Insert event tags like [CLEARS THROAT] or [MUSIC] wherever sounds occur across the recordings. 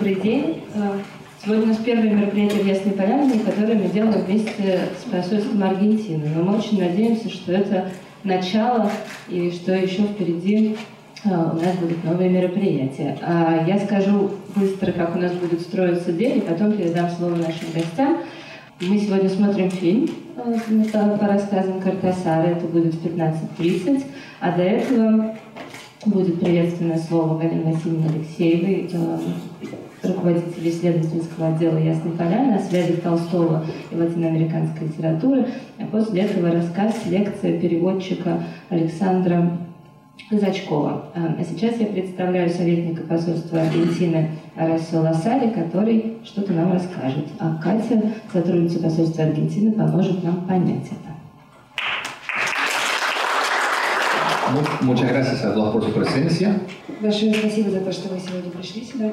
Добрый день. Э, сегодня у нас первое мероприятие в Ясной Поляне, которое мы делаем вместе с посольством Аргентины. Но мы очень надеемся, что это начало и что еще впереди э, у нас будут новые мероприятия. А я скажу быстро, как у нас будет строиться день, и потом передам слово нашим гостям. Мы сегодня смотрим фильм э, по рассказам Картасара, это будет в 15.30, а до этого будет приветственное слово Галины Васильевны Алексеевой, руководитель исследовательского отдела Ясной Поляны о связи Толстого и латиноамериканской литературы. А после этого рассказ, лекция переводчика Александра Казачкова. А, а сейчас я представляю советника посольства Аргентины Арасио Лосари, который что-то нам расскажет. А Катя, сотрудница посольства Аргентины, поможет нам понять это. Muchas gracias a todos por su presencia. Большое спасибо за то, что вы сегодня пришли сюда.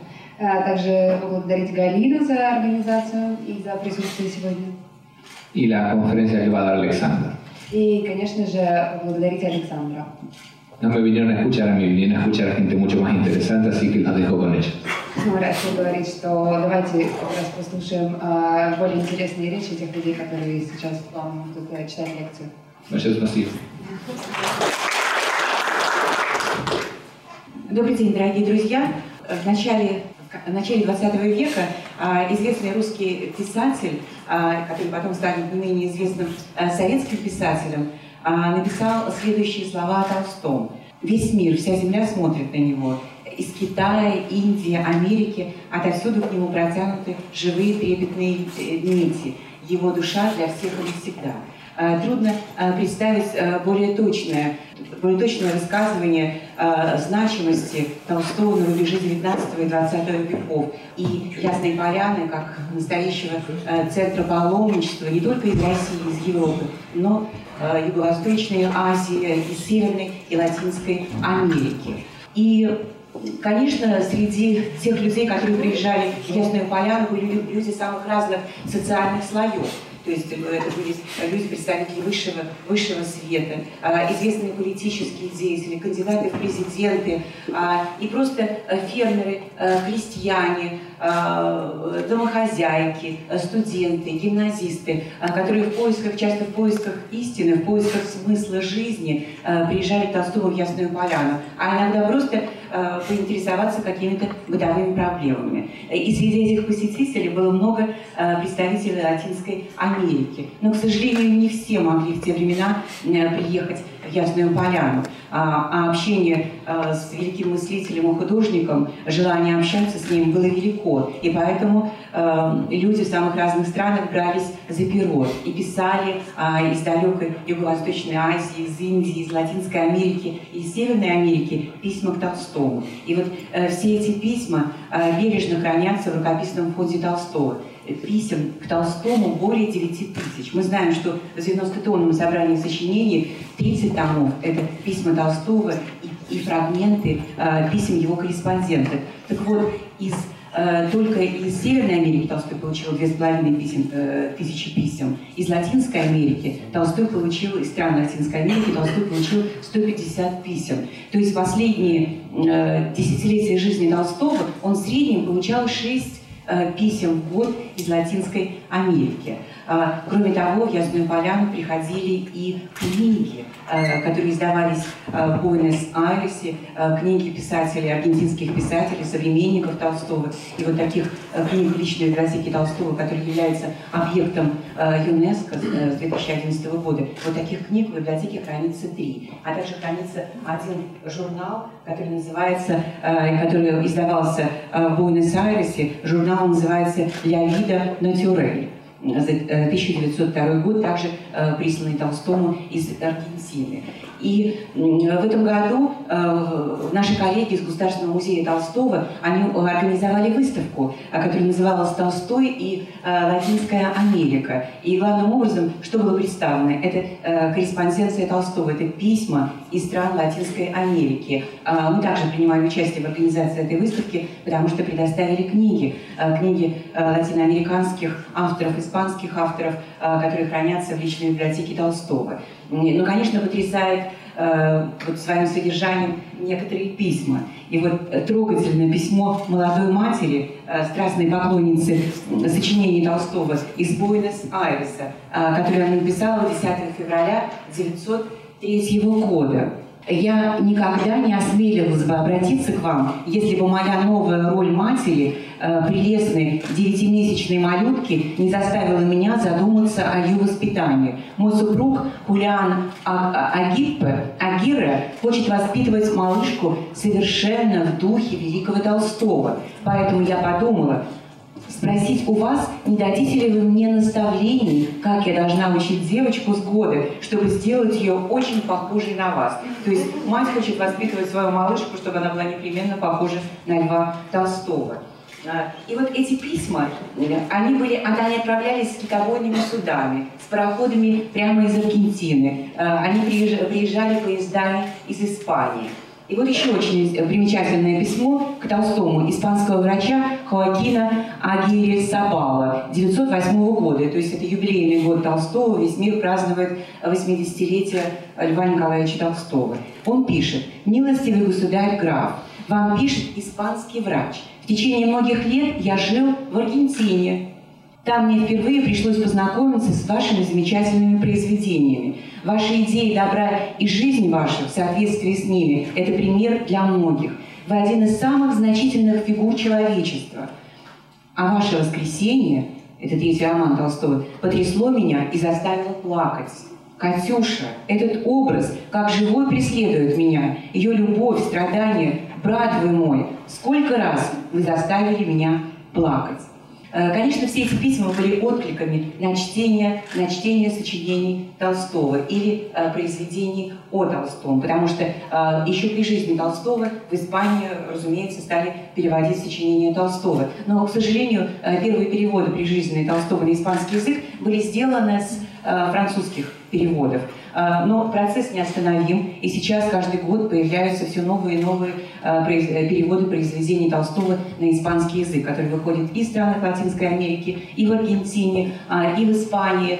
Также поблагодарить Галину за организацию и за присутствие сегодня. Y la conferencia que va a dar Alexandra. И, конечно же, поблагодарить Александра. No me vinieron a escuchar a mí, vinieron a escuchar a gente mucho más interesante, así que los dejo con ellos. Раши говорит, что давайте как раз послушаем э, более интересные речи тех людей, которые сейчас вам будут читать лекцию. Большое спасибо. Добрый день, дорогие друзья. В начале, начале 20 века известный русский писатель, который потом станет менее известным советским писателем, написал следующие слова о Толстом. «Весь мир, вся земля смотрит на него. Из Китая, Индии, Америки отовсюду к нему протянуты живые трепетные нити. Его душа для всех и навсегда». Трудно представить более точное, более точное высказывание значимости Толстого на рубеже 19 и 20 веков и Ясной Поляны как настоящего центра паломничества не только из России, из Европы, но Э, Юго-Восточной Азии, и Северной, и Латинской Америки. И Конечно, среди тех людей, которые приезжали в Ясную Поляну, были люди самых разных социальных слоев. То есть э, это были люди, представители высшего, высшего света, а, известные политические деятели, кандидаты в президенты, а, и просто э, фермеры, э, крестьяне, а, домохозяйки, студенты, гимназисты, которые в поисках, часто в поисках истины, в поисках смысла жизни приезжали к Толстому в Ясную Поляну, а иногда просто поинтересоваться какими-то бытовыми проблемами. И среди этих посетителей было много представителей Латинской Америки. Но, к сожалению, не все могли в те времена э, приехать в Ясную Поляну. А, а общение с великим мыслителем и художником, желание общаться с ним было велико. И поэтому люди в самых разных странах брались за перо и писали а, из далекой Юго-Восточной Азии, из Индии, из Латинской Америки, из Северной Америки письма к Толстому. И вот а, все эти письма а, бережно хранятся в рукописном фонде Толстого писем к Толстому более 9 тысяч. Мы знаем, что в 90-тонном собрании сочинений 30 томов – это письма Толстого и, и фрагменты э, писем его корреспондентов. Так вот, из э, только из Северной Америки Толстой получил две с половиной писем, э, тысячи писем. Из Латинской Америки Толстой получил, из стран Латинской Америки Толстой получил 150 писем. То есть последние э, десятилетия жизни Толстого он в среднем получал 6 Э, писем в год из Латинской Америки. А, кроме того, в Ясную Поляну приходили и книги, э, которые издавались э, в Буэнос-Айресе, книги писателей, аргентинских писателей, современников Толстого. И вот таких книг в личной библиотеке Толстого, который является объектом ЮНЕСКО с 2011 года, вот таких книг в библиотеке хранится три. А также хранится один журнал, который называется, который издавался в Буэнос-Айресе, журнал называется «Ля Вида Натюрель». За 1902 год, также присланный Толстому из Аргентины. И в этом году наши коллеги из Государственного музея Толстого, они организовали выставку, которая называлась «Толстой и Латинская Америка». И главным образом, что было представлено, это корреспонденция Толстого, это письма из стран Латинской Америки. Мы также принимали участие в организации этой выставки, потому что предоставили книги, книги латиноамериканских авторов, испанских авторов, которые хранятся в личной библиотеке Толстого. Ну, конечно, потрясает э, вот своим содержанием некоторые письма. И вот трогательное письмо молодой матери, э, страстной поклонницы сочинений Толстого из Буэнос-Айреса, э, которое она написала 10 февраля 1903 года. Я никогда не осмелилась бы обратиться к вам, если бы моя новая роль матери, э, прелестной девятимесячной малютки, не заставила меня задуматься о ее воспитании. Мой супруг Хулиан а-, Агиппе, Агира, хочет воспитывать малышку совершенно в духе великого Толстого. Поэтому я подумала, спросить у вас, не дадите ли вы мне наставлений, как я должна учить девочку с года, чтобы сделать ее очень похожей на вас. То есть мать хочет воспитывать свою малышку, чтобы она была непременно похожа на Льва Толстого. И вот эти письма, они, были, они отправлялись с китобойными судами, с пароходами прямо из Аргентины. А, они приезжали поездами из Испании. И вот еще очень примечательное письмо к Толстому испанского врача Хоакина Агири Сабала 908 года. То есть это юбилейный год Толстого, весь мир празднует 80-летие Льва Николаевича Толстого. Он пишет, «Милостивый государь граф, вам пишет испанский врач. В течение многих лет я жил в Аргентине, там мне впервые пришлось познакомиться с вашими замечательными произведениями. Ваши идеи добра и жизнь ваша в соответствии с ними – это пример для многих. Вы один из самых значительных фигур человечества. А ваше воскресенье, это третий роман Толстого, потрясло меня и заставило плакать. Катюша, этот образ, как живой, преследует меня. Ее любовь, страдания, брат вы мой, сколько раз вы заставили меня плакать. Э, конечно, все эти письма были откликами на чтение, на чтение сочинений Толстого или э, произведений о Толстом, потому что э, еще при жизни Толстого в Испании, разумеется, стали переводить сочинения Толстого. Но, к сожалению, первые переводы при жизни Толстого на испанский язык были сделаны с французских переводов. А, но процесс неостановим, и сейчас каждый год появляются все новые и новые а, э, переводы произведений Толстого на испанский язык, которые выходят и в странах Латинской Америки, и в Аргентине, а, и в Испании.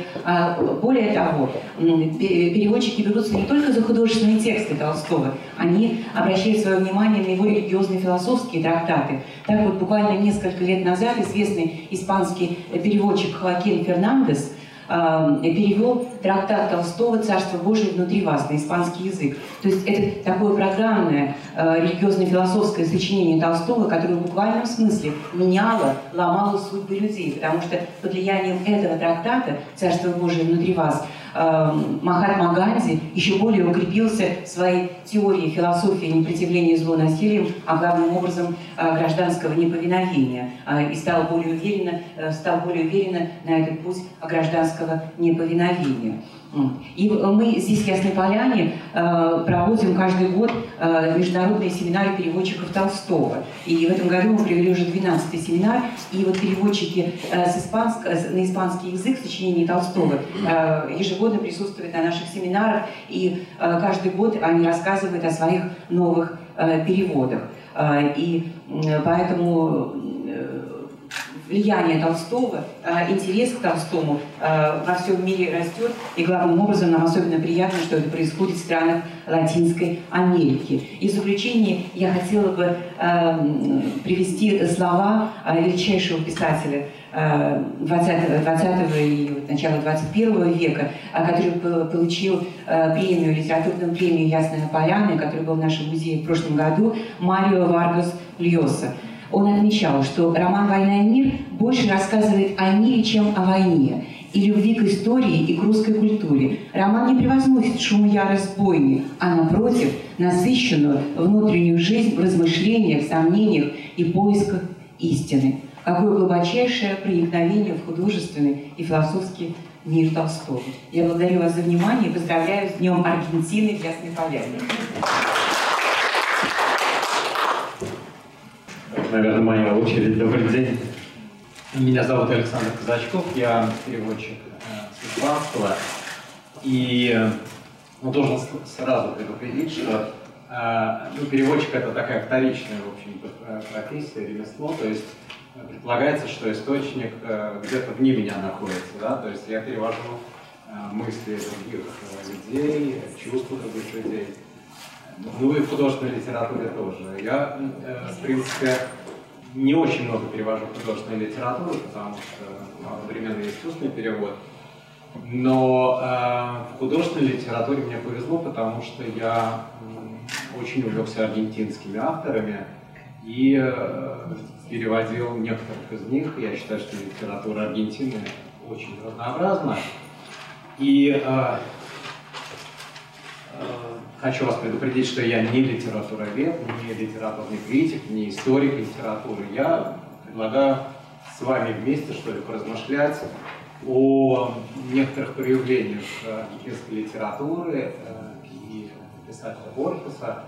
Более того, переводчики берутся не только за художественные тексты Толстого, они обращают свое внимание на его религиозные философские трактаты. Так вот, буквально несколько лет назад известный испанский переводчик Хоакин Фернандес – перевел трактат Толстого «Царство Божие внутри вас» на испанский язык. То есть это такое программное э, религиозно-философское сочинение Толстого, которое в буквальном смысле меняло, ломало судьбы людей, потому что под влиянием этого трактата «Царство Божие внутри вас» Эм, Махатма Ганди еще более укрепился в своей теории философии непротивления злу насилием, а главным образом э, гражданского неповиновения, э, и стал более уверенно, э, стал более уверенно на этот путь гражданского неповиновения. И мы здесь в Ясной Поляне э, проводим каждый год э, международные семинары переводчиков Толстого. И в этом году мы провели уже 12-й семинар. И вот переводчики э, с испанск... на испанский язык сочинений Толстого ежегодно присутствуют на наших семинарах. И каждый год они рассказывают о своих новых переводах. И поэтому влияние Толстого, э, интерес к Толстому э, во всем мире растет, и главным образом нам особенно приятно, что это происходит в странах Латинской Америки. И в заключение я хотела бы э, привести слова величайшего писателя 20, 20 и начала 21 века, который получил премию, литературную премию «Ясная поляна», который был в нашем музее в прошлом году, Марио Варгас Льоса. Он отмечал, что роман «Война и мир» больше рассказывает о мире, чем о войне, и любви к истории и к русской культуре. Роман не превозносит шум ярость бойни, а, напротив, насыщенную внутреннюю жизнь в размышлениях, сомнениях и поисках истины. какое глубочайшее проникновение в художественный и философский мир Толстого. Я благодарю вас за внимание и поздравляю с Днем Аргентины в Ясной Поляне. Наверное, моя очередь. Добрый день. Меня зовут Александр Казачков, я переводчик э, с испанского. И ну, должен сразу предупредить, что э, ну, переводчик это такая вторичная, в общем профессия, ремесло, то есть предполагается, что источник э, где-то вне меня находится, да, то есть я перевожу э, мысли других э, людей, чувства других людей. Ну и в художественной литературе тоже. Я, в принципе, не очень много перевожу художественную литературу, потому что одновременно есть устный перевод. Но э, в художественной литературе мне повезло, потому что я очень увлекся аргентинскими авторами и э, переводил некоторых из них. Я считаю, что литература Аргентины очень разнообразна. И э, э, хочу вас предупредить, что я не литературовед, не литературный критик, не историк литературы. Я предлагаю с вами вместе, что ли, поразмышлять о некоторых проявлениях аргентинской литературы э, и писателя Борхеса,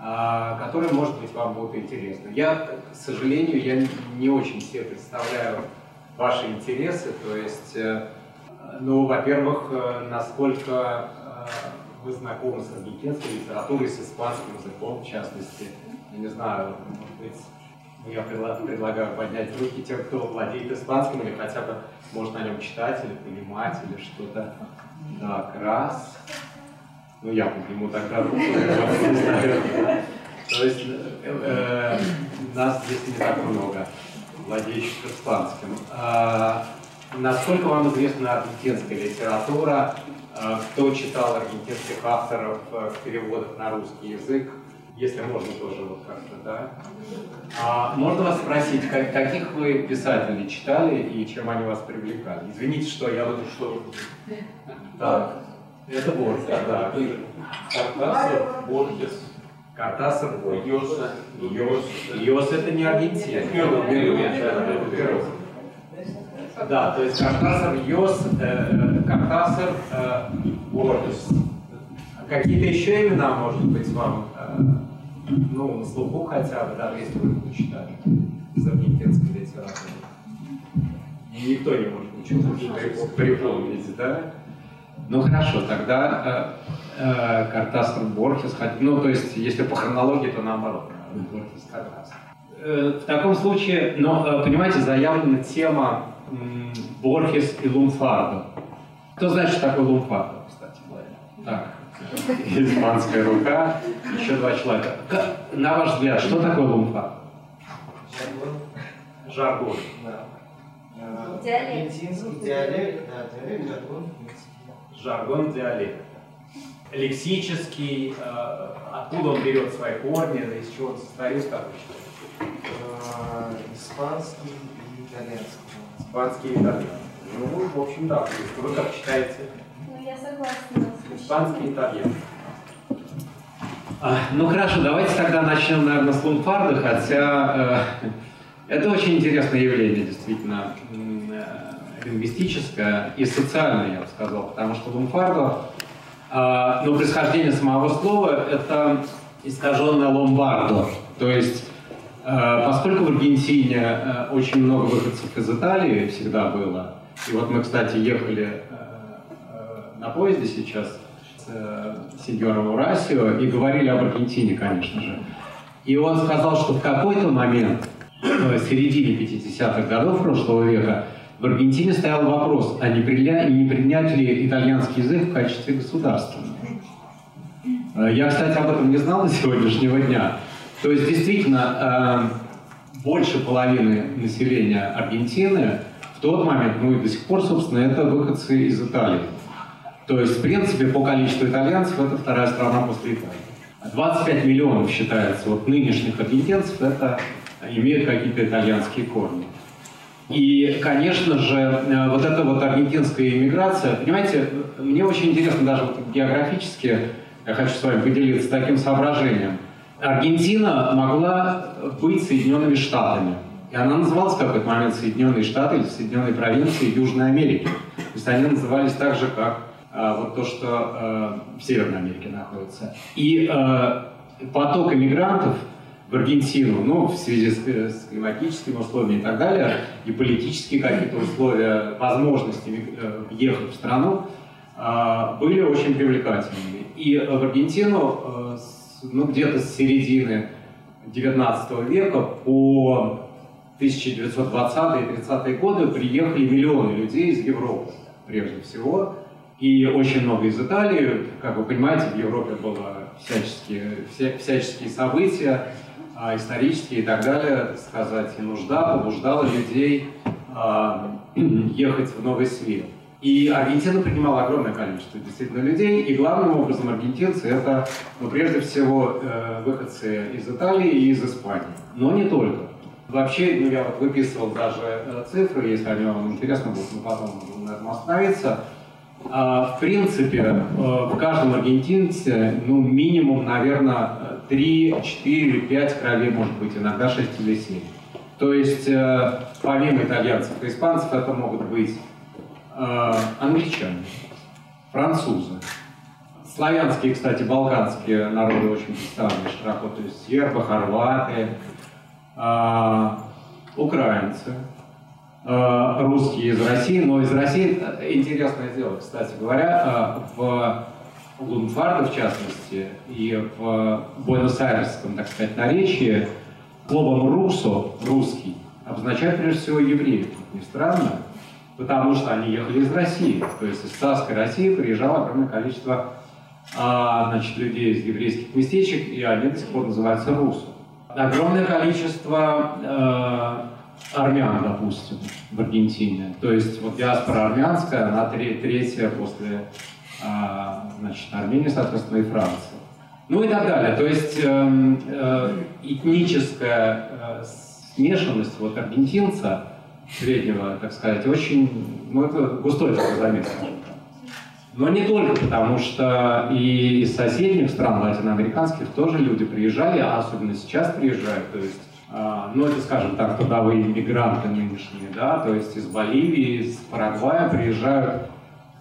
а, которые, может быть, вам будут интересны. Я, к сожалению, я не очень себе представляю ваши интересы, то есть, э, ну, во-первых, э, насколько э, вы знакомы с аргентинской литературой, с испанским языком, в частности. Я не знаю, может быть, я предлагаю поднять руки тем, кто владеет испанским, или хотя бы может на нем читать, или понимать, или что-то. Так, раз. Ну, я подниму тогда руку. То есть э, нас здесь не так много, владеющих испанским. Насколько вам известна аргентинская литература? А, кто читал аргентинских авторов в переводах на русский язык? Если можно тоже вот как-то, да? А, можно вас спросить, как, каких вы писателей читали и чем они вас привлекали? Извините, что я вот что... Так. Это Борхес, да. Картасов, Борхес. Картасов, Борхес. Йос. Йос это не Аргентина. Перу. Да, то есть Картасов, Йос, э, Картасов, э. Какие-то еще имена, может быть, вам, э, ну, на слуху хотя бы, даже если вы их читали из аргентинской литературы? Никто не может ничего припомнить, да? Ну хорошо, тогда э, э, Картасов Борхес, ну то есть если по хронологии, то наоборот, Борхес Картасов. Э, в таком случае, но понимаете, заявлена тема Борхес и Лумфардо. Кто знает, что такое Лумфардо, кстати говоря? Так, испанская рука, еще два человека. На ваш взгляд, что такое Лумфардо? Жаргон. Жаргон. Да. Диалект. Аргентинский диалект, да, диалект, жаргон. жаргон диалект. Лексический, э, откуда он берет свои корни, из чего он состоит, как вы считаете? А, Испанский и итальянский. Испанский и итальянский. Ну, в общем, да. То есть Вы как читаете? Ну, я согласна. Испанский и итальянский. А, ну хорошо, давайте тогда начнем, наверное, с лунфарда, хотя э, это очень интересное явление, действительно, э, лингвистическое и социальное, я бы сказал, потому что лунфардо, э, ну, происхождение самого слова, это искаженное ломбардо, то есть поскольку в Аргентине э, очень много выходцев из Италии всегда было, и вот мы, кстати, ехали э, э, на поезде сейчас с э, сеньором Урасио и говорили об Аргентине, конечно же. И он сказал, что в какой-то момент, в середине 50-х годов прошлого века, в Аргентине стоял вопрос, а не, приля... не принять ли итальянский язык в качестве государственного. Э, Я, кстати, об этом не знал до сегодняшнего дня. То есть, действительно, э, больше половины населения Аргентины в тот момент, ну и до сих пор, собственно, это выходцы из Италии. То есть, в принципе, по количеству итальянцев это вторая страна после Италии. 25 миллионов считается вот нынешних аргентинцев, это имеют какие-то итальянские корни. И, конечно же, э, вот эта вот аргентинская иммиграция, понимаете, мне очень интересно даже вот географически, я хочу с вами поделиться таким соображением. Аргентина могла быть Соединенными Штатами. И она называлась в какой-то момент Соединенные Штаты или Соединенные провинции Южной Америки. То есть они назывались так же, как а, вот то, что а, в Северной Америке находится. И а, поток иммигрантов в Аргентину, ну, в связи с, с климатическими условиями и так далее, и политические какие-то условия, возможности э, въехать в страну, э, были очень привлекательными. И в Аргентину, э, с, ну, где-то с середины 19 века по 1920-е и 30-е годы приехали миллионы людей из Европы, прежде всего, и очень много из Италии. Как вы понимаете, в Европе было всяческие, вся, всяческие события, а, исторические и так далее, сказать, и нужда побуждала людей а, [CLEARS THROAT] ехать в новый свет. И Аргентина принимала огромное количество действительно людей, и главным образом аргентинцы это, ну, прежде всего, э, выходцы из Италии и из Испании. Но не только. Вообще, ну, я вот выписывал даже э, цифры, если они вам интересно будут, мы потом можем на этом остановиться. А, в принципе, э, в каждом аргентинце, ну, минимум, наверное, 3, 4, 5 кровей, может быть, иногда 6 или 7. То есть, э, помимо итальянцев и испанцев, это могут быть э, англичане, французы, славянские, кстати, балканские народы очень представлены широко, то есть сербы, хорваты, э, украинцы, русские из России, но из России интересное дело, кстати говоря, в Лунфарда, в частности, и в Буэнос-Айресском, так сказать, наречии словом «русо» — «русский» обозначает прежде всего евреев. Не странно, потому что они ехали из России. То есть из царской России приезжало огромное количество а, значит, людей из еврейских местечек, и они до сих пор называются русу. Огромное количество э, армян, допустим, в Аргентине. То есть вот диаспора армянская, она третья после а, значит, Армения, соответственно, и Франция. Ну и так далее. То есть э, э, этническая э, смешанность вот аргентинца среднего, так сказать, очень, ну это густой такой замес. Но не только потому, что и из соседних стран латиноамериканских тоже люди приезжали, а особенно сейчас приезжают, то есть а, ну, это, скажем так, трудовые иммигранты нынешние, да, то есть из Боливии, из Парагвая приезжают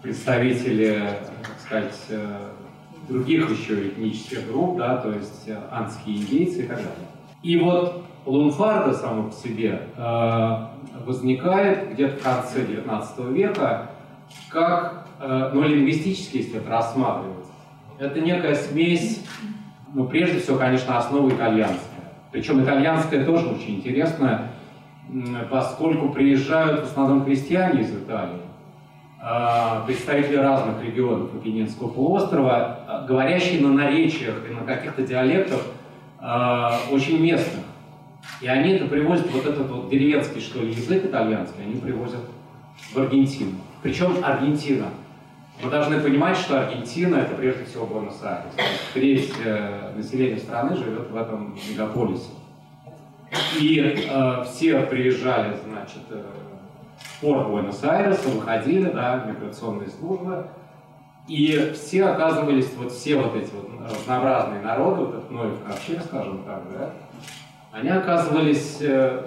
представители, так сказать, э, других еще этнических групп, да, то есть э, анские индейцы и так далее. И вот лунфарда само по себе э, возникает где-то в конце XIX века как, ну, лингвистически, если это рассматривать, это некая смесь, ну, прежде всего, конечно, основа итальянская. Причем итальянская тоже очень интересная, поскольку приезжают в основном крестьяне из Италии, а, представители разных регионов Апеннинского полуострова, а, говорящие на наречиях и на каких-то диалектах а, очень местных. И они это привозят, вот этот вот деревенский, что ли, язык итальянский, они привозят в Аргентину. Причем Аргентина. Мы должны понимать, что Аргентина это прежде всего Буэнос-Айрес. Треть э, населения страны живет в этом мегаполисе. И э, все приезжали, значит, э, порт Буэнос-Айреса, выходили, да, миграционные службы, и все оказывались, вот все вот эти вот разнообразные народы, вот этот Ноев ковчег, скажем так, да, они оказывались э,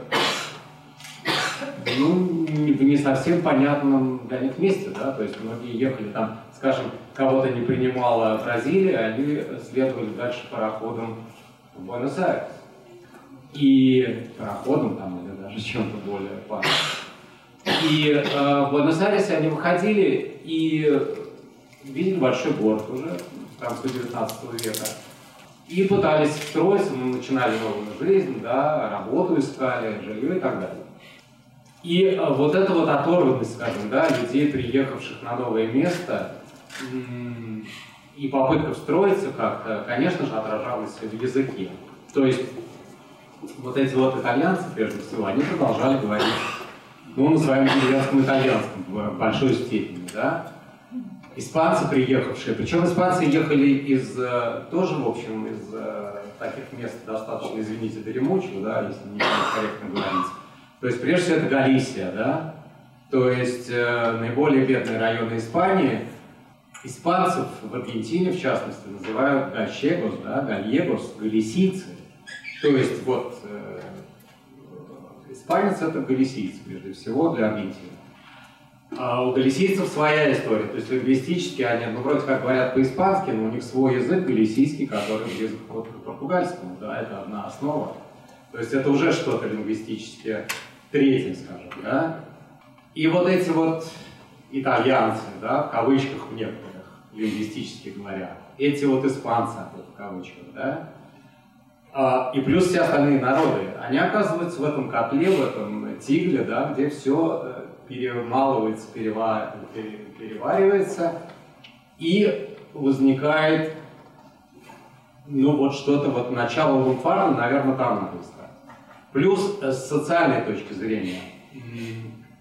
ну, в не совсем понятном для них месте, да, то есть многие ехали там, скажем, кого-то не принимала Бразилия, они следовали дальше пароходом в Буэнос-Айрес. И пароходом там, или даже чем-то более опасным. И э, в Буэнос-Айресе они выходили и видели большой город уже, конце 19 века. И пытались встроиться, мы начинали новую жизнь, да, работу искали, жилье и так далее. И э, вот эта вот оторванность, скажем, да, людей, приехавших на новое место, и попытка встроиться как-то, конечно же, отражалась в языке. То есть вот эти вот итальянцы, прежде всего, они продолжали говорить ну, на своем деревенском итальянском в большой степени, да. Испанцы, приехавшие, причем испанцы ехали из, э, тоже, в общем, из э, таких мест достаточно, извините, дремучих, да, если не корректно говорить. То есть, прежде всего, это Галисия, да, то есть э, наиболее бедные районы Испании. Испанцев в Аргентине, в частности, называют гальчегос, да, гальегос, галисийцы. То есть, вот, испанец это галисиец, прежде всего, для Аргентины. А у галисийцев своя история, то есть лингвистически они, ну, вроде как говорят по-испански, но у них свой язык галисийский, который близок к португальскому, да, это одна основа. То есть это уже что-то лингвистически третье, скажем, да. И вот эти вот итальянцы, да, в кавычках некоторых, лингвистически говоря, эти вот испанцы, в кавычках, да, и плюс все остальные народы, они оказываются в этом котле, в этом тигле, да, где все э, перемалывается, переваривается, и возникает, ну вот что-то, вот начало лумфарда, наверное, там надо искать. Плюс э, с социальной точки зрения,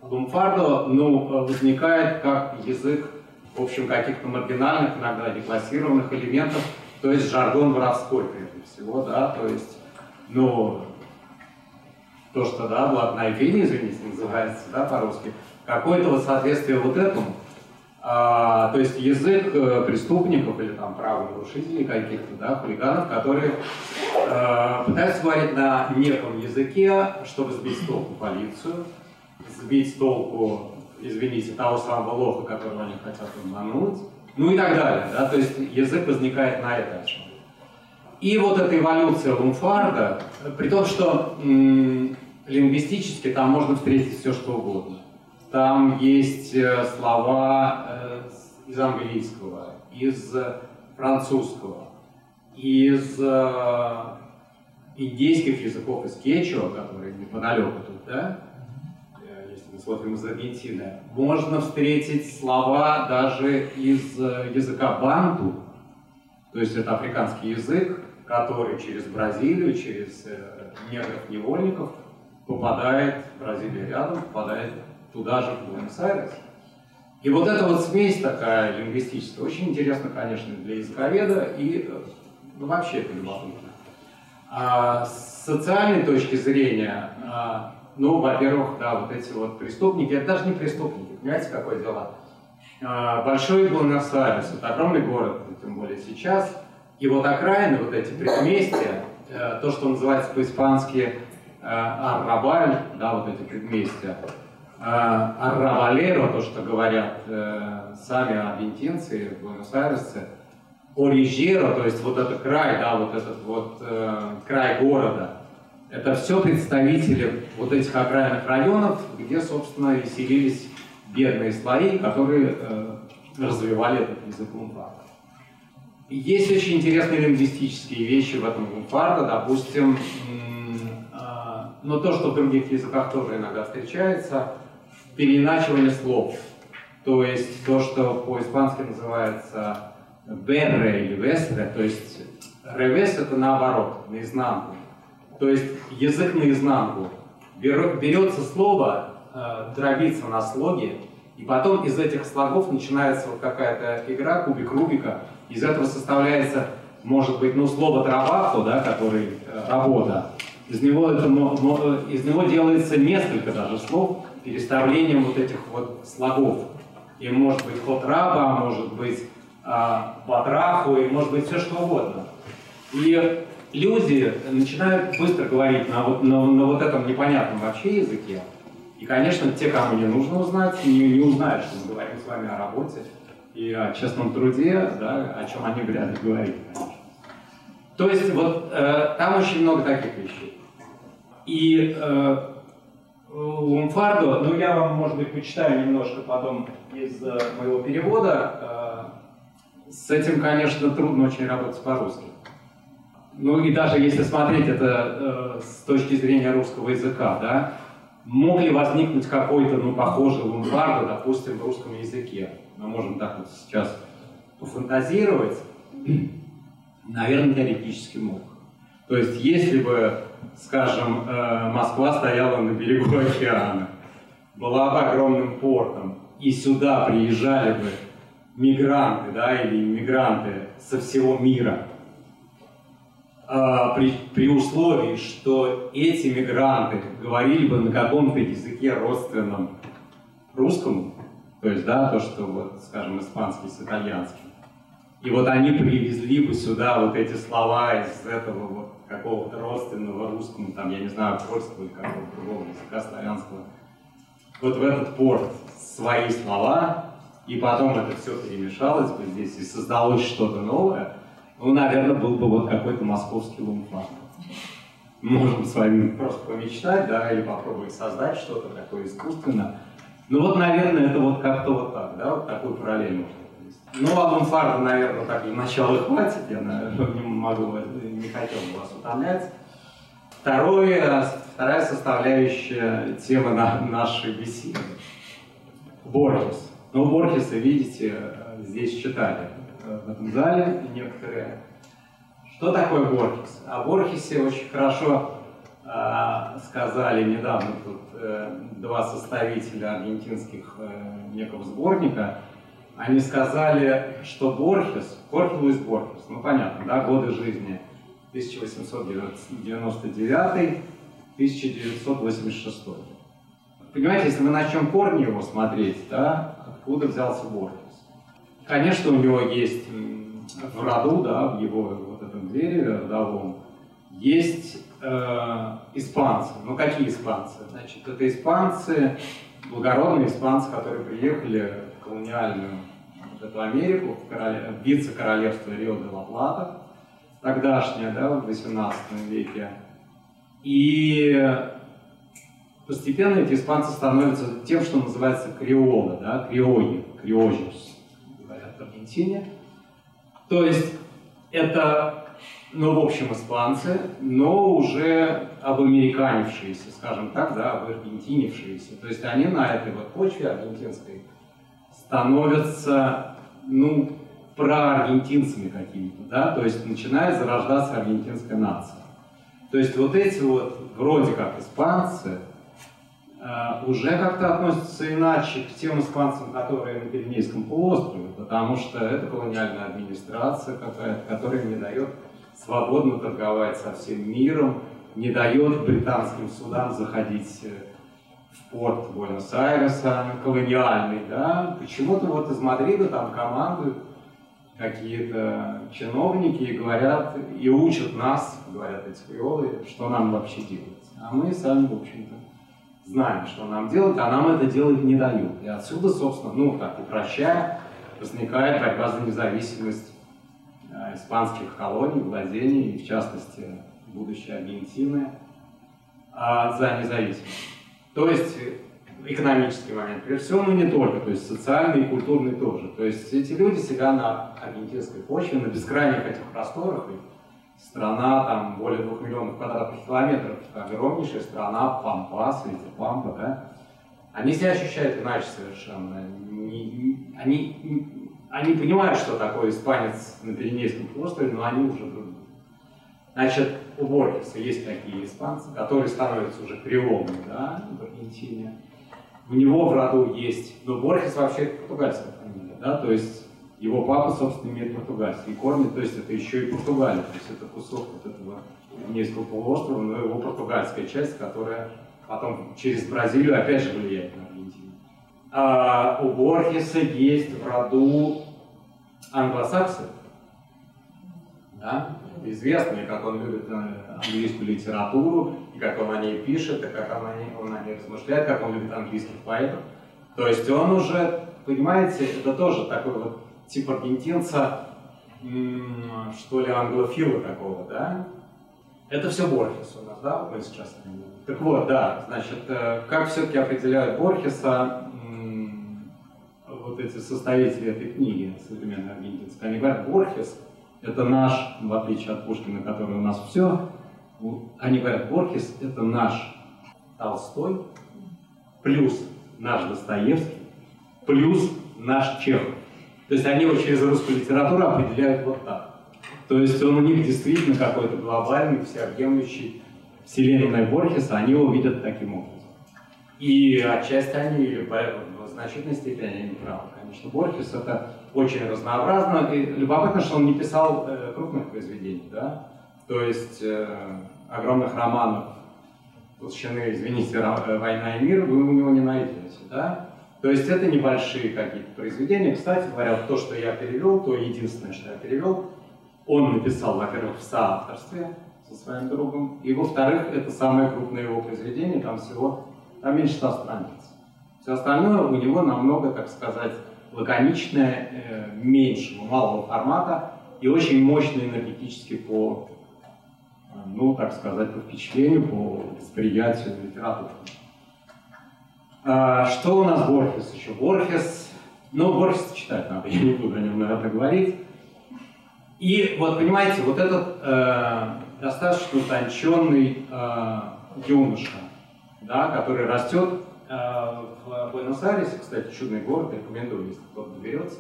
лумфардо, ну, возникает как язык, в общем, каких-то маргинальных, иногда деклассированных элементов, то есть жаргон воровской, прежде всего, да, то есть, ну, то, что, да, блатная феня, извините, называется, да, по-русски, какое-то вот соответствие вот этому, а, то есть язык э, преступников или там правонарушителей каких-то, да, хулиганов, которые э, пытаются говорить на неком языке, чтобы сбить с толку полицию, сбить с толку, извините, того самого лоха, которого они хотят обмануть, ну и так далее, да, то есть язык возникает на основе. И вот эта эволюция лумфарда, при том, что лингвистически там можно встретить все, что угодно. Там есть э, слова э, из английского, из французского, из э, индейских языков, из кечуа, которые неподалеку тут, да, мы смотрим из Аргентины, можно встретить слова даже из языка банту, то есть это африканский язык, который через Бразилию, через негров-невольников попадает, Бразилия рядом, попадает туда же, в Буэнос-Айрес. И вот эта вот смесь такая лингвистическая, очень интересна, конечно, для языковеда, и ну, вообще это любопытно. А с социальной точки зрения, а, ну, во-первых, да, вот эти вот преступники, это даже не преступники, понимаете, какое дело? А, большой Буэнос-Айрес, это огромный город, тем более сейчас, и вот окраины, вот эти предместья, э, то, что называется по-испански Аррабаль, да, вот эти предместья, Арравалеро, то, что говорят э, сами аргентинцы, буэнос-айресцы, Орижеро, то есть вот этот край, да, вот этот вот э, край города, это все представители вот этих окраинных районов, где, собственно, веселились бедные слои, которые э, развивали этот язык лумбарда. Есть очень интересные лингвистические вещи в этом лумбарда, допустим, но то, что в других языках тоже иногда встречается, переиначивание слов. То есть то, что по-испански называется берре или весре, то есть ревес это наоборот, наизнанку. То есть язык наизнанку. Берется слово, э, дробится на слоги, и потом из этих слогов начинается вот какая-то игра, кубик Рубика. Из этого составляется, может быть, ну, слово трабаху, да, который э, работа, из него, это, из него делается несколько даже слов переставлением вот этих вот слогов. И может быть ход раба, может быть батраху, и может быть все что угодно. И люди начинают быстро говорить на вот, на, на вот этом непонятном вообще языке. И, конечно, те, кому не нужно узнать, не, не узнают, что мы говорим с вами о работе и о честном труде, да, о чем они вряд ли конечно. То есть вот э, там очень много таких вещей. И э, Лумфардо, ну я вам, может быть, почитаю немножко потом из э, моего перевода. Э, с этим, конечно, трудно очень работать по-русски. Ну и даже если смотреть это э, с точки зрения русского языка, да, мог ли возникнуть какой-то, ну, похожий лумбардо, допустим, в русском языке? Мы можем так вот сейчас пофантазировать. [CLEARS THROAT] Наверное, теоретически мог. То есть, если бы скажем, э, Москва стояла на берегу [LAUGHS] океана, была бы огромным портом, и сюда приезжали бы мигранты, да, или иммигранты со всего мира, при, при условии, что эти мигранты говорили бы на каком-то языке родственном русскому, то есть, да, то, что, вот, скажем, испанский с итальянским, И вот они привезли бы сюда вот эти слова из этого вот какого-то родственного русскому, там, я не знаю, польского или какого-то другого языка славянского, вот в этот порт свои слова, и потом это все перемешалось бы здесь, и создалось что-то новое, ну, наверное, был бы вот какой-то московский лумфан. Можем с вами просто помечтать, да, или попробовать создать что-то такое искусственно. Ну вот, наверное, это вот как-то вот так, да, вот такую параллель можно провести. Ну, а лумфарда, наверное, так для начала хватит, я, наверное, не могу, не хотел бы вас утомлять. Второе, вторая составляющая темы на, нашей беседы. Борхес. Ну, Борхеса, видите, здесь читали в этом зале некоторые. Что такое Борхес? О Борхесе очень хорошо э, сказали недавно тут э, два составителя аргентинских э, некого сборника. Они сказали, что Борхес, Хорхе Луис Борхес, ну понятно, да, годы жизни 1899-1986. Понимаете, если мы начнем корни его смотреть, да, откуда взялся Борхес? Конечно, у него есть в роду, да, в его вот этом дереве родовом, есть э, испанцы. Ну, какие испанцы? Значит, это испанцы, благородные испанцы, которые приехали в колониальную вот эту Америку, в, короле... в вице-королевство Рио-де-Ла-Плата, тогдашнее, да, в 18 веке. И постепенно эти испанцы становятся тем, что называется креолы, да, говорят в Аргентине. То есть это, ну, в общем, испанцы, но уже обамериканившиеся, скажем так, да, обаргентинившиеся. То есть они на этой вот почве аргентинской становятся, ну, проаргентинцами какими-то, да, то есть начинает зарождаться аргентинская нация. То есть вот эти вот, вроде как испанцы, уже как-то относятся иначе к тем испанцам, которые на Пиренейском полуострове, потому что это колониальная администрация какая-то, которая не дает свободно торговать со всем миром, не дает британским судам заходить э, в порт Буэнос-Айреса, колониальный, да, почему-то вот из Мадрида там командуют какие-то чиновники и говорят, и учат нас, говорят эти креолы, что нам вообще делать. А мы сами, в общем-то, знаем, что нам делать, а нам это делать не дают. И отсюда, собственно, ну, так упрощая, возникает борьба за независимость э, испанских колоний, владений, и в частности, будущей Аргентины, э, за независимость. То есть экономический момент, прежде всего, но не только, то есть социальный и культурный тоже. То есть эти люди себя на аргентинской почве, на бескрайних этих просторах, страна там более двух миллионов квадратных километров, огромнейшая страна, Пампас, видите, Пампа, да, они себя ощущают иначе совершенно. Они, они, они понимают, что такое испанец на Пиренейском полуострове, но они уже другие. Значит, у Борхеса есть такие испанцы, которые становятся уже креолами, да, в Аргентине у него в роду есть, но Борхес вообще португальская фамилия, да, то есть его папа, собственно, имеет португальский корни, то есть это еще и Португалия, то есть это кусок вот этого Гвинейского полуострова, но его португальская часть, которая потом через Бразилию опять же влияет на Аргентину. А у Борхеса есть в роду англосаксы, да, известные, как он любит э, английскую литературу, и как он о ней пишет, и как он о ней, он о ней размышляет, как он любит английских поэтов. То есть он уже, понимаете, это тоже такой вот тип аргентинца, что ли, англофила такого, да? Это все Борхес у нас, да, вот мы сейчас Так вот, да, значит, э, как все-таки определяют Борхеса вот эти составители этой книги современной аргентинской? Они говорят, Борхес – это наш, в отличие от Пушкина, который у нас все, они говорят, Борхес – это наш Толстой, плюс наш Достоевский, плюс наш Чехов. То есть они его через русскую литературу определяют вот так. То есть он у них действительно какой-то глобальный, всеобъемлющий вселенной Борхеса, они его видят таким образом. И отчасти они, в значительной степени, они не правы. Конечно, Борхес это очень разнообразно. И любопытно, что он не писал э, крупных произведений, да? То есть э, огромных романов толщины, извините, э, «Война и мир» вы у него не найдете, да? То есть это небольшие какие-то произведения. Кстати говоря, то, что я перевел, то единственное, что я перевел, он написал, во-первых, в соавторстве со своим другом, и во-вторых, это самое крупное его произведение, там всего, там меньше 100 страниц. Все остальное у него намного, так сказать, лаконичное, э, меньшего, малого формата и очень мощное энергетически по, э, ну, так сказать, по впечатлению, по восприятию литературы. А, что у нас Борхес еще? Борхес, ну, Борхес читать надо, [LAUGHS] я не буду о нем, наверное, говорить. И вот, понимаете, вот этот э, достаточно утонченный э, юноша, да, который растет э, в Буэнос-Айресе, кстати, чудный город, рекомендую, если кто-то доберется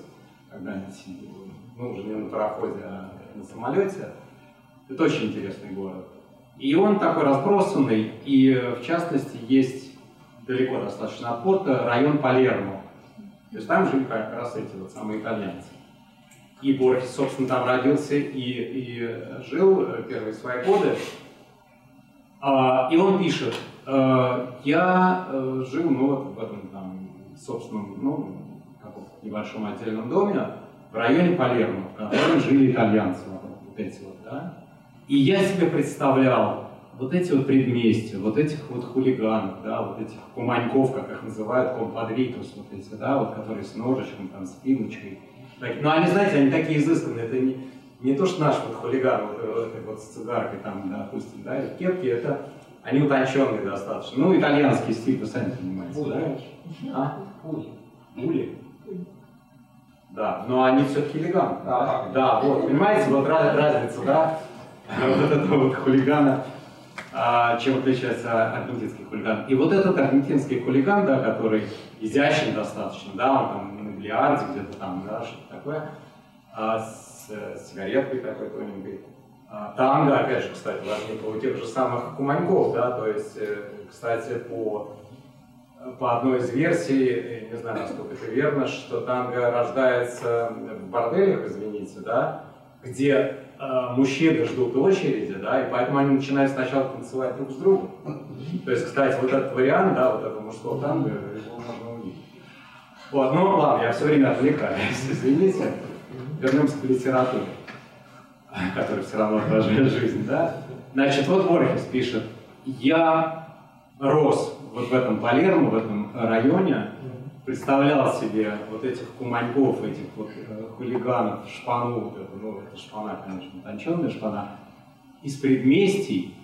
когда-нибудь, ну, уже не на пароходе, а на самолете. Это очень интересный город. И он такой разбросанный, и в частности есть далеко достаточно от порта район Палермо. То есть там жили как раз эти вот самые итальянцы. И Борхес, собственно, там родился и, и жил э, первые свои годы. А, и он пишет, э, я э, жил ну, вот в этом там, собственном, ну, небольшом отдельном доме в районе Палермо, в котором жили итальянцы, вот эти вот, да. И я себе представлял вот эти вот предместья, вот этих вот хулиганов, да, вот этих куманьков, как их называют, компадритус, вот эти, да, вот которые с ножичком, там, с пилочкой. Так, ну, они, знаете, они такие изысканные, это не, не то, что наш вот хулиган, вот, вот, вот с цигаркой там, допустим, да, и кепки, это они утонченные достаточно. Ну, итальянский стиль, вы сами понимаете, Пули. да? А? Пули. Пули? Да, но они все-таки элегантны. Да. Да, вот, понимаете, вот раз- разница, да? [LAUGHS] Вот этого вот хулигана, чем отличается аргентинский хулиган. И вот этот аргентинский хулиган, да, который изящен достаточно, да, он там на бильярде где-то там, да, что-то такое, а, с, с сигареткой такой тоненькой. А, танго, опять же, кстати, возникло у тех же самых куманьков, да, то есть, э, кстати, по по одной из версий, не знаю, насколько это верно, что танго рождается в борделях, извините, да, где э, мужчины ждут очереди, да, и поэтому они начинают сначала танцевать друг с другом. То есть, кстати, вот этот вариант, да, вот этого мужского танго, его можно увидеть. Вот, ну ладно, я все время отвлекаюсь, [LAUGHS] извините. Вернемся к литературе, которая все равно отражает жизнь, да. Значит, вот Борхес пишет, я рос вот в этом Палермо, в этом районе, представлял себе вот этих куманьков, этих вот э, хулиганов, эту, ну, это шпана, конечно, утонченная шпана, из предместий,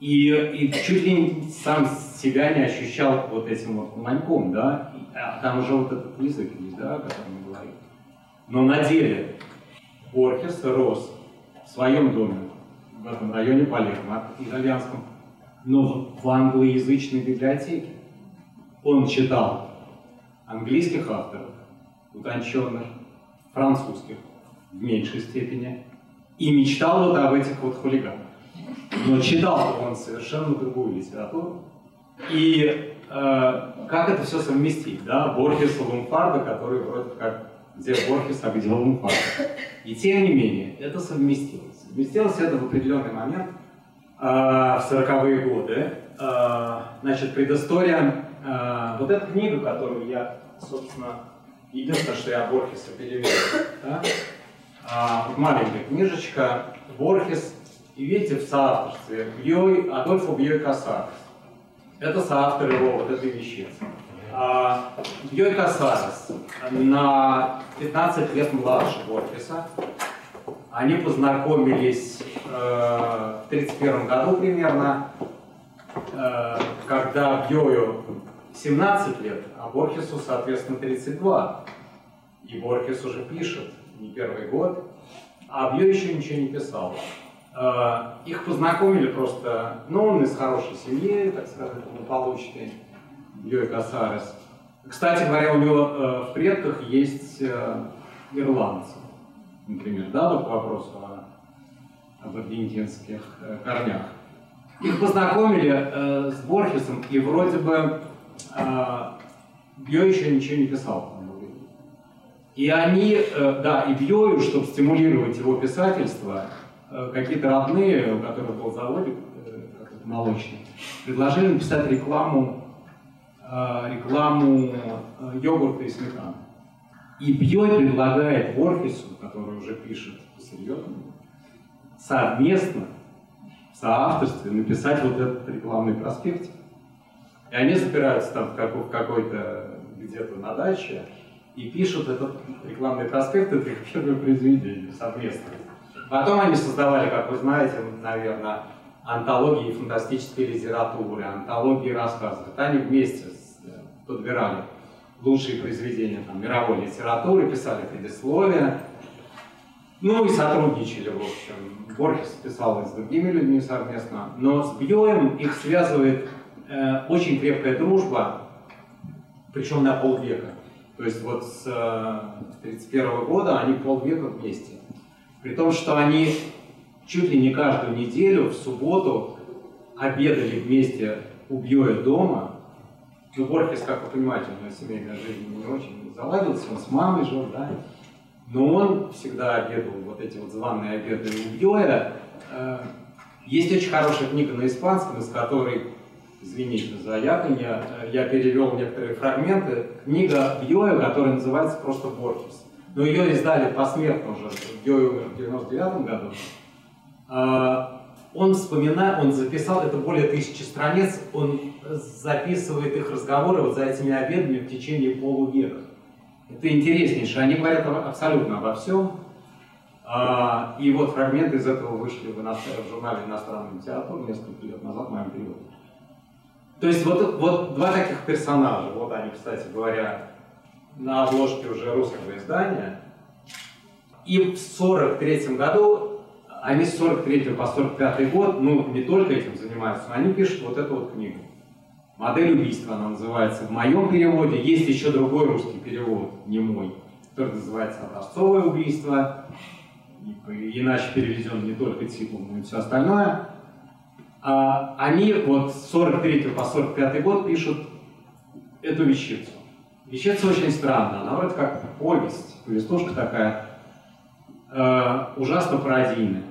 и, и чуть ли не сам себя не ощущал вот этим вот куманьком, да, И, а там уже вот этот язык есть, да, о котором мы говорим. Но на деле Борхес рос в своем доме, в этом районе Палермо, итальянском, но в англоязычной библиотеке. Он читал английских авторов, утонченных, французских в меньшей степени, и мечтал вот об этих вот хулиганах. Но читал он совершенно другую литературу. И э, как это все совместить, да? Борхес и Лумфарда, который вроде как где Борхес, а где Лумфарда. И тем не менее, это совместилось. Совместилось это в определенный момент – в 40-е годы. Значит, предыстория. Вот эта книга, которую я, собственно, единственное, что я Борхеса перевел, да? вот маленькая книжечка, Борхес, и видите, в соавторстве Бьой, Адольфо Бьой Касарес. Это соавтор его вот этой вещицы. Бьой Касарес на 15 лет младше Борхеса, они познакомились э, в 1931 году примерно, э, когда Бьою 17 лет, а Борхесу, соответственно, 32. И Борхес уже пишет не первый год, а Бьё еще ничего не писал. Э, их познакомили просто, ну, он из хорошей семьи, так сказать, благополучный, Бьё и Касарес. Кстати говоря, у него э, в предках есть э, ирландцы например, да, вот к вопросу о, об аргентинских э, корнях. Их познакомили с Борхесом, и вроде бы Бьё еще ничего не писал. И они, э, да, и Бьёю, чтобы стимулировать его писательство, э, какие-то родные, у которых был заводик э, молочный, предложили написать рекламу рекламу йогурта и сметаны. И Бьой предлагает Борхесу, который уже пишет серьезно, совместно, в соавторстве написать вот этот рекламный проспект. И они запираются там в, какой- в какой-то где-то на даче и пишут этот рекламный проспект, это их первое произведение совместно. Потом они создавали, как вы знаете, наверное, антологии фантастической литературы, антологии рассказов. Это они вместе э, подбирали лучшие произведения там, мировой литературы, писали предисловия, ну и сотрудничали, в общем. Борхес писал и с другими людьми совместно, но с Бьоем их связывает э, очень крепкая дружба, причем на полвека. То есть вот с 1931 года они полвека вместе. При том, что они чуть ли не каждую неделю в субботу обедали вместе у Бьоя дома. Ну, Борхес, как вы понимаете, у него семейная жизнь не очень заладилась, он с мамой жил, да. Но он всегда обедал, вот эти вот званые обеды у Бьоя. Э, Есть очень хорошая книга на испанском, из которой, извините за яконье, я перевел некоторые фрагменты. Книга Бьоя, которая называется просто «Борхес». Но ее издали посмертно уже, Бьой умер в 99 году. А, Он вспоминает, он записал, это более тысячи страниц, он записывает их разговоры вот за этими обедами в течение полувека. Это интереснейшее. Они говорят абсолютно обо всем. А, И вот фрагменты из этого вышли в, в журнале «Иностранная литература» несколько лет назад в моем переводе. То есть вот, вот два таких персонажа. Вот они, кстати говоря, на обложке уже русского издания. И в 43 году, они с 43 по 45 год, ну, не только этим занимаются, они пишут вот эту вот книгу. «Модель убийства» она называется в моем переводе. Есть еще другой русский перевод, не мой, который называется «Образцовое убийство». Иначе переведен не только титул, но и все остальное. А они вот с 43 по 45 год пишут эту вещицу. Вещица очень странная, она вроде как повесть, повестушка такая, э, ужасно пародийная.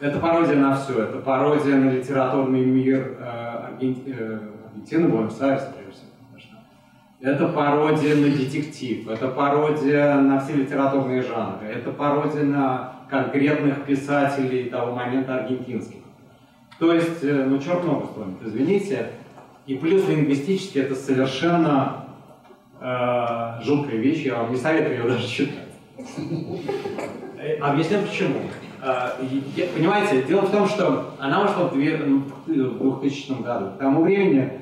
Это пародия на все, это пародия на литературный мир э, Арген- э, Аргентины, Буэнос-Айреса, прежде всего, конечно. Это пародия на детектив, это пародия на все литературные жанры, это пародия на конкретных писателей того момента аргентинских. То есть, э, ну, черт ногу сломит, извините. И плюс лингвистически это совершенно э, жуткая вещь, я вам не советую ее даже читать. Э, Объясню почему. Э, Понимаете, дело в том, что она вышла в две- в 2000 году. К тому времени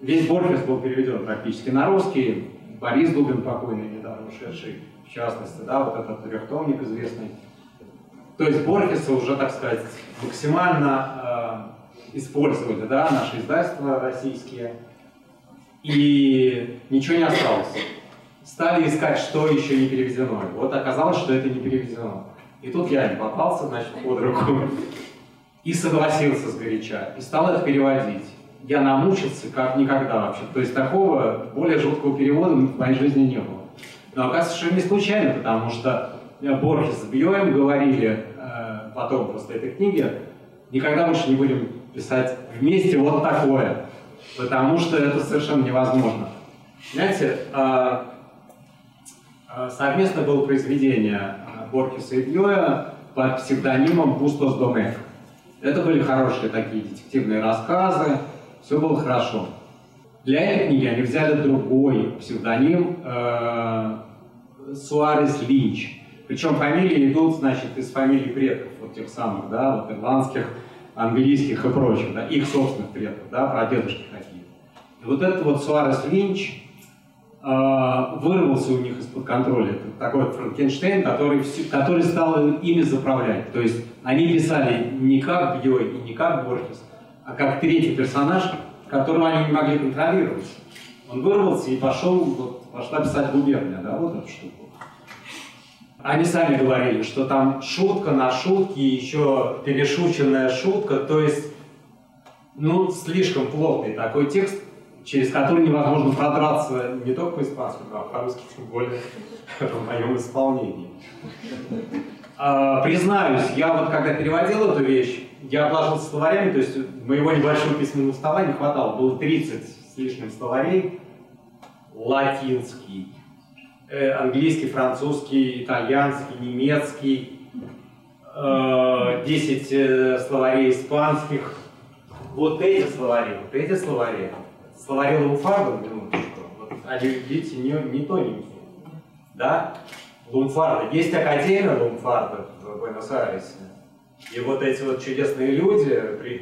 весь Борхес был переведен практически на русский. Борис Дубин покойный, недавно ушедший, в частности, да, вот этот трехтомник известный. То есть Борхеса уже, так сказать, максимально э, использовали, да, наши издательства российские, и ничего не осталось. Стали искать, что еще не переведено. Вот оказалось, что это не переведено. И тут я не попался, значит, под руку. И согласился с горяча. И стал это переводить. Я намучился как никогда вообще. То есть такого более жуткого перевода в моей жизни не было. Но оказывается, что не случайно, потому что Борхес с Бьоем говорили потом после этой книги, никогда больше не будем писать вместе вот такое, потому что это совершенно невозможно. Знаете, э, э, совместно было произведение э, Борхеса и Бьоя под псевдонимом «Бустос Домек». Это были хорошие такие детективные рассказы, все было хорошо. Для этой книги они взяли другой псевдоним э, Суарес Линч. Причем фамилии идут, значит, из фамилий предков, вот тех самых, да, вот ирландских, английских и прочих, да, их собственных предков, да, прадедушки какие. И вот этот вот Суарес Линч э, вырвался у них из-под контроля. Это такой вот Франкенштейн, который, который стал ими заправлять. То есть они писали не как Бьой и не как Борхес, а как третий персонаж, которого они не могли контролировать. Он вырвался и пошел, вот, пошла писать губерния, да, вот эту штуку. Они сами говорили, что там шутка на шутке, еще перешученная шутка, то есть, ну, слишком плотный такой текст, через который невозможно продраться не только по-испански, но и по-русски, тем более [LAUGHS] в моем исполнении. А, признаюсь, я вот когда переводил эту вещь, я обложился словарями, то есть моего небольшого письменного стола не хватало, было 30 с лишним словарей, латинский, э, английский, французский, итальянский, немецкий, э, 10 э, словарей испанских. Вот эти словари, вот эти словари, словари Лумфарда, минуточку, вот, они, видите, не, не тоненькие, да? Лумфарда. Есть Академия Лумфарда в Буэнос-Айресе. И вот эти вот чудесные люди,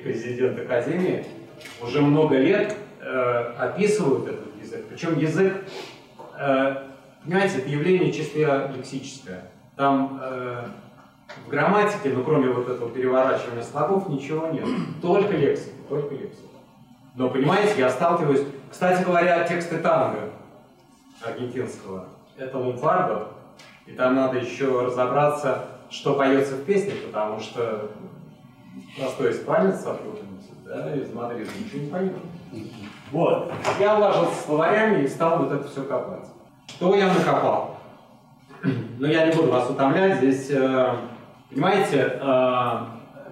президент Академии, уже много лет э, описывают этот язык. Причем язык, э, понимаете, это явление чисто лексическое. Там э, в грамматике, ну кроме вот этого переворачивания слогов, ничего нет. Только лексика, только лексика. Но понимаете, я сталкиваюсь... Кстати говоря, тексты танго аргентинского, это лумфардо, и там надо еще разобраться, что поется в песне, потому что простой испанец откуда-нибудь, да, из Мадрида ничего не поймет. Вот. Я уложился словарями и стал вот это все копать. Что я накопал? [CLEARS THROAT] Ну, я не буду вас утомлять. Здесь, э, понимаете, э,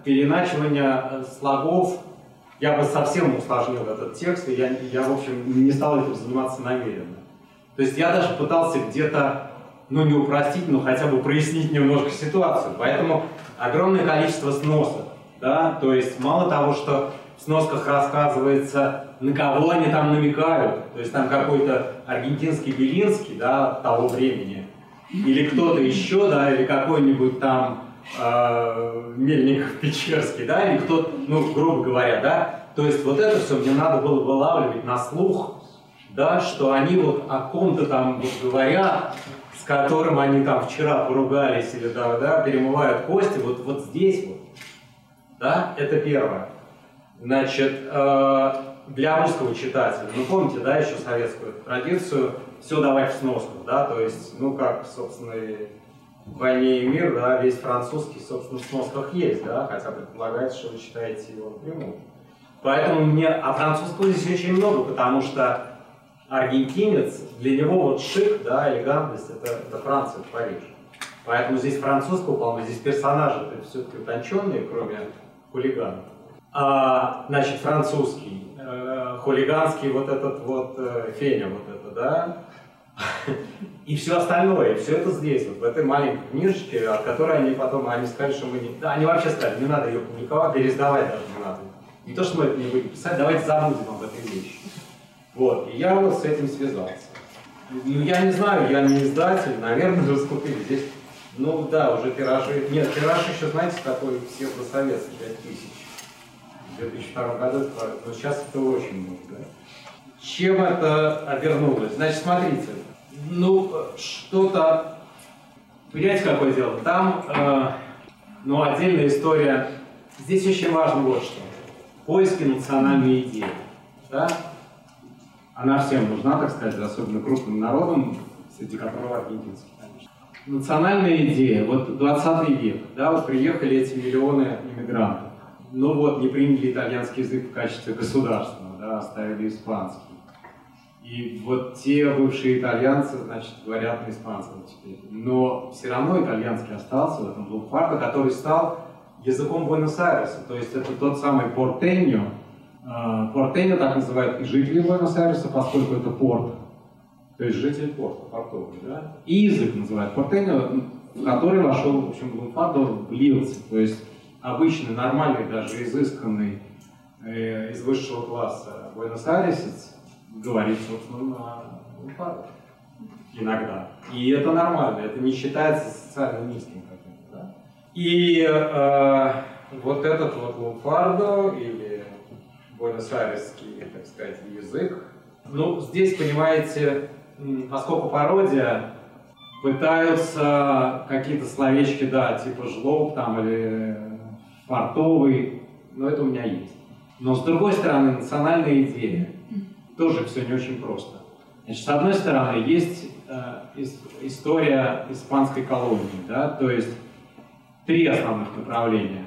переначивание слогов, я бы совсем усложнил этот текст, и я, я, в общем, не стал этим заниматься намеренно. То есть я даже пытался где-то, ну, не упростить, но хотя бы прояснить немножко ситуацию. Поэтому огромное количество сносов, да, то есть мало того, что в сносках рассказывается, на кого они там намекают. То есть там какой-то аргентинский Белинский, да, того времени. Или кто-то еще, да, или какой-нибудь там э, Мельников Печерский, да, или кто-то, ну, грубо говоря, да. То есть вот это все мне надо было вылавливать на слух, да, что они вот о ком-то там вот говорят, с которым они там вчера поругались или да, да, перемывают кости, вот, вот здесь вот. Да, это первое. Значит, э, для русского читателя, ну помните, да, еще советскую традицию, все давать в сносках, да, то есть, ну как, собственно, и в «Войне и мир», да, весь французский, собственно, в сносках есть, да, хотя предполагается, что вы читаете его напрямую. Поэтому мне, а французского здесь очень много, потому что аргентинец, для него вот шик, да, элегантность, это, это Франция, это Париж. Поэтому здесь французского полно, здесь персонажи это все-таки утонченные, кроме хулиганов. А, значит, французский, э, хулиганский вот этот вот э, Феня, вот это, да, [LAUGHS] и все остальное, и все это здесь, вот в этой маленькой книжечке, от которой они потом, они сказали, что мы не... Да, они вообще сказали, не надо ее публиковать, пересдавать даже не надо. Не то, что мы это не будем писать, давайте забудем об этой вещи. Вот, и я вот с этим связался. Ну, я не знаю, я не издатель, наверное, [LAUGHS] раскупили. Здесь, ну да, уже тиражи... Нет, тираж еще, знаете, такой псевдосоветский, 5 тысяч. В 2002 году, но сейчас это очень много, да? Чем это обернулось? Значит, смотрите, ну, что-то... Понимаете, какое дело? Там, э, ну, отдельная история. Здесь очень важно вот что. Поиски национальной идеи. Да? Она всем нужна, так сказать, особенно крупным народам, среди которого аргентинский. Национальная идея. Вот 20 век, да, вот приехали эти миллионы иммигрантов. Ну вот, не приняли итальянский язык в качестве государственного, да, оставили испанский. И вот те бывшие итальянцы, значит, говорят на испанском теперь. Но все равно итальянский остался в этом двухфарте, который стал языком Буэнос-Айреса. То есть это тот самый портеньо, а, Портеньо так называют и жители Буэнос-Айреса, поскольку это порт, то есть житель порта, портовый, да? И язык называют Портеньо, в который вошел, в общем, Лунфардо влился, то есть обычный, нормальный, даже изысканный э, из высшего класса буэнос-айресец говорит, собственно, на Лунфардо иногда. И это нормально, это не считается социально низким каким-то, да? И э, вот этот вот Лунфардо или буэнос-айресский, так сказать, язык. Ну, здесь, понимаете, поскольку пародия, пытаются какие-то словечки, да, типа жлоб там или фартовый, но это у меня есть. Но с другой стороны, национальная идея. Тоже все не очень просто. Значит, с одной стороны, есть э, история испанской колонии, да, то есть три основных направления.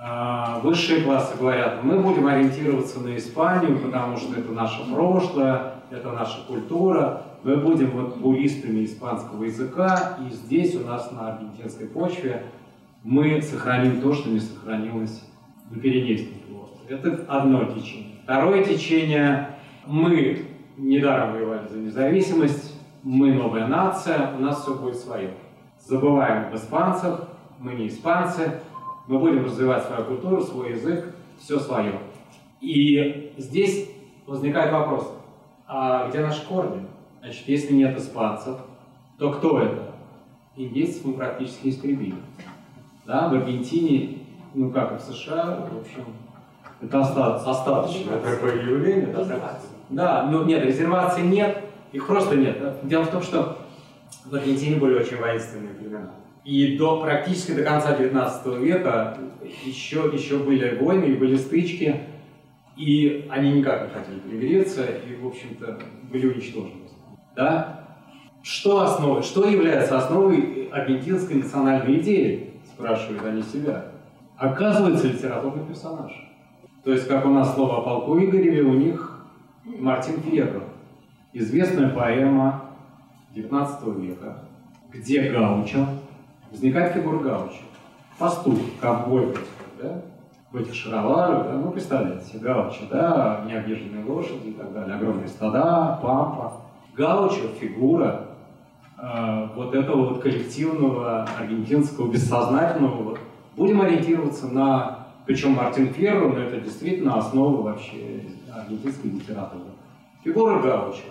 А, высшие классы говорят, мы будем ориентироваться на Испанию, потому что это наше прошлое, это наша культура, мы будем вот буристами испанского языка, и здесь у нас на аргентинской почве мы сохраним то, что не сохранилось Пиренейском полуострове. Это одно течение. Второе течение мы недаром воевали за независимость, мы новая нация, у нас все будет свое. Забываем об испанцах, мы не испанцы, мы будем развивать свою культуру, свой язык, все свое. И здесь возникает вопрос, а где наши корни? Значит, если нет испанцев, то кто это? Индейцев мы практически истребили. Да, в Аргентине, ну как и в США, в общем, это остаточное, остаточное такое явление. Да, да, ну нет, резерваций нет, их просто нет. Дело в том, что в Аргентине были очень воинственные племена. И до, практически до конца 19 века еще, еще были войны и были стычки, и они никак не хотели примириться, и, в общем-то, были уничтожены. Да? Что основой, что является основой аргентинской национальной идеи, спрашивают они себя. Оказывается, литературный персонаж. То есть, как у нас слово о полку Игореве, у них Мартин Фьерро. Известная поэма 19 века, где Гаучо, возникает фигура Гаучо. Пастух, ковбой, да? в этих шароварах, да? ну, представляете Гаучо, да, необъезженные лошади и так далее, огромные стада, пампа. Гаучо – фигура вот этого вот коллективного аргентинского бессознательного. Будем ориентироваться на, причем Мартин Ферро, но это действительно основа вообще аргентинской литературы. Фигура Гаучо.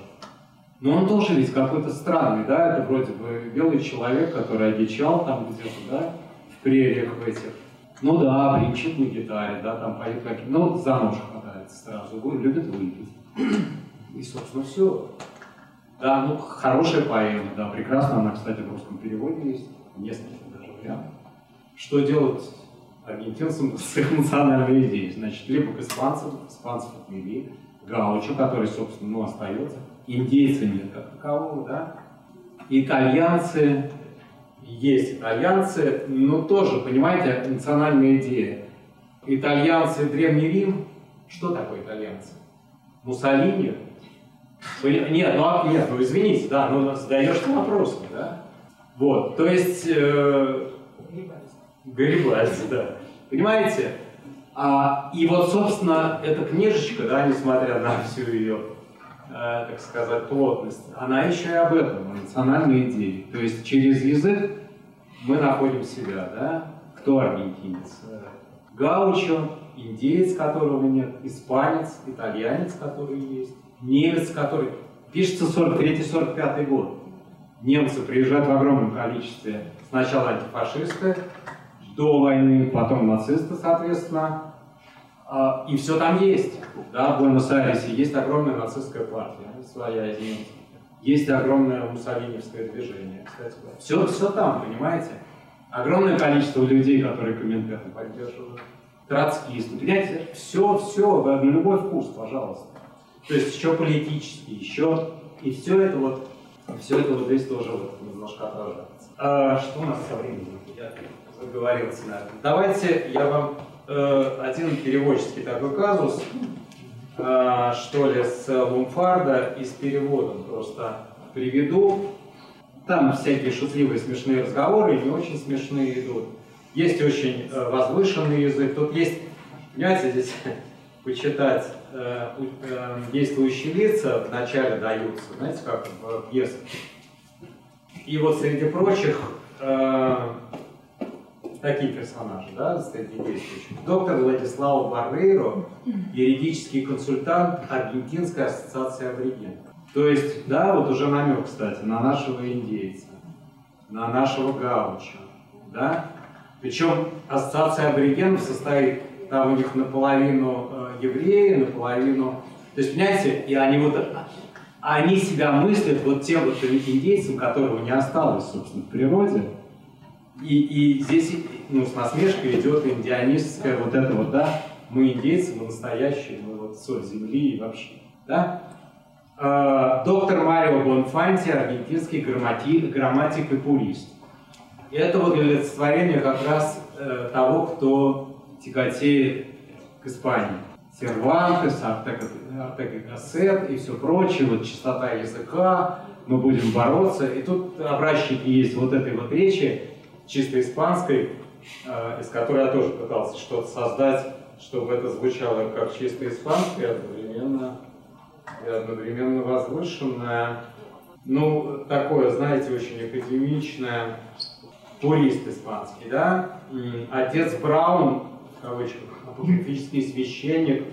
Но он тоже ведь какой-то странный, да, это вроде бы белый человек, который одичал там где-то, да, в прериях в этих. Ну да, бринчит на гитаре, да, там поет как ну, за нож хватается сразу, любит выпить. И, собственно, все. Да, ну, хорошая поэма, да, прекрасно, она, кстати, в русском переводе есть, несколько даже вариантов. Что делать аргентинцам с их национальной идеей? Значит, либо к испанцам, испанцев отмели, Гаучо, который, собственно, ну, остается, индейцы нет как такового, да, итальянцы, есть итальянцы, но тоже, понимаете, национальная идея. Итальянцы, Древний Рим, что такое итальянцы? Муссолини, нет, ну, а, нет, ну извините, да, ну задаешь ты вопросы, да? Вот, то есть... Э, Гарибальди, да. Понимаете? А, и вот, собственно, эта книжечка, да, несмотря на всю ее, э, так сказать, плотность, она еще и об этом, о национальной идее. То есть через язык мы находим себя, да? Кто аргентинец? Гаучо, индеец, которого нет, испанец, итальянец, который есть немец, который пишется 43-45 год. Немцы приезжают в огромном количестве. Сначала антифашисты, до войны, потом нацисты, соответственно. А, и все там есть. Да, в Буэнос-Айресе есть огромная нацистская партия, своя из. Есть огромное муссолиневское движение, кстати. Все, все там, понимаете? Огромное количество людей, которые комментаторы поддерживают. Троцкисты. Понимаете, все, все, на любой вкус, пожалуйста. То есть еще политически, еще... И все это вот, все это вот здесь тоже вот немножко отражается. А, что у нас со временем? Я заговорился, наверное. Давайте я вам э, один переводческий такой казус, э, что ли, с Лумфарда и с переводом просто приведу. Там всякие шутливые смешные разговоры, не очень смешные идут. Есть очень э, возвышенный язык. Тут есть, понимаете, здесь [LAUGHS] почитать действующие лица вначале даются, знаете, как в пьесах. И вот среди прочих э, такие персонажи, да, среди действующих. Доктор Владислав Баррейро, юридический консультант Аргентинской ассоциации аборигенов. То есть, да, вот уже намек, кстати, на нашего индейца, на нашего гауча, да. Причем ассоциация аборигенов состоит там у них наполовину э, евреи, наполовину... То есть, понимаете, и они вот... Они себя мыслят вот тем вот индейцем, которого не осталось, собственно, в природе. И, и здесь ну, с насмешкой идет индианистская вот это вот, да, мы индейцы, мы настоящие, мы вот соль земли и вообще, да. Э, доктор Марио Бонфанти, аргентинский грамматик, грамматик и пурист. И это вот олицетворение как раз э, того, кто тяготеет к Испании. Сервантес, Артега Гассет и все прочее, вот чистота языка, мы будем бороться. И тут образчики есть вот этой вот речи, чисто испанской, э, из которой я тоже пытался что-то создать, чтобы это звучало как чисто испанское, одновременно и одновременно возвышенное. Ну, такое, знаете, очень академичное, пурист испанский, да? Отец Браун, кавычках, апокрифический священник,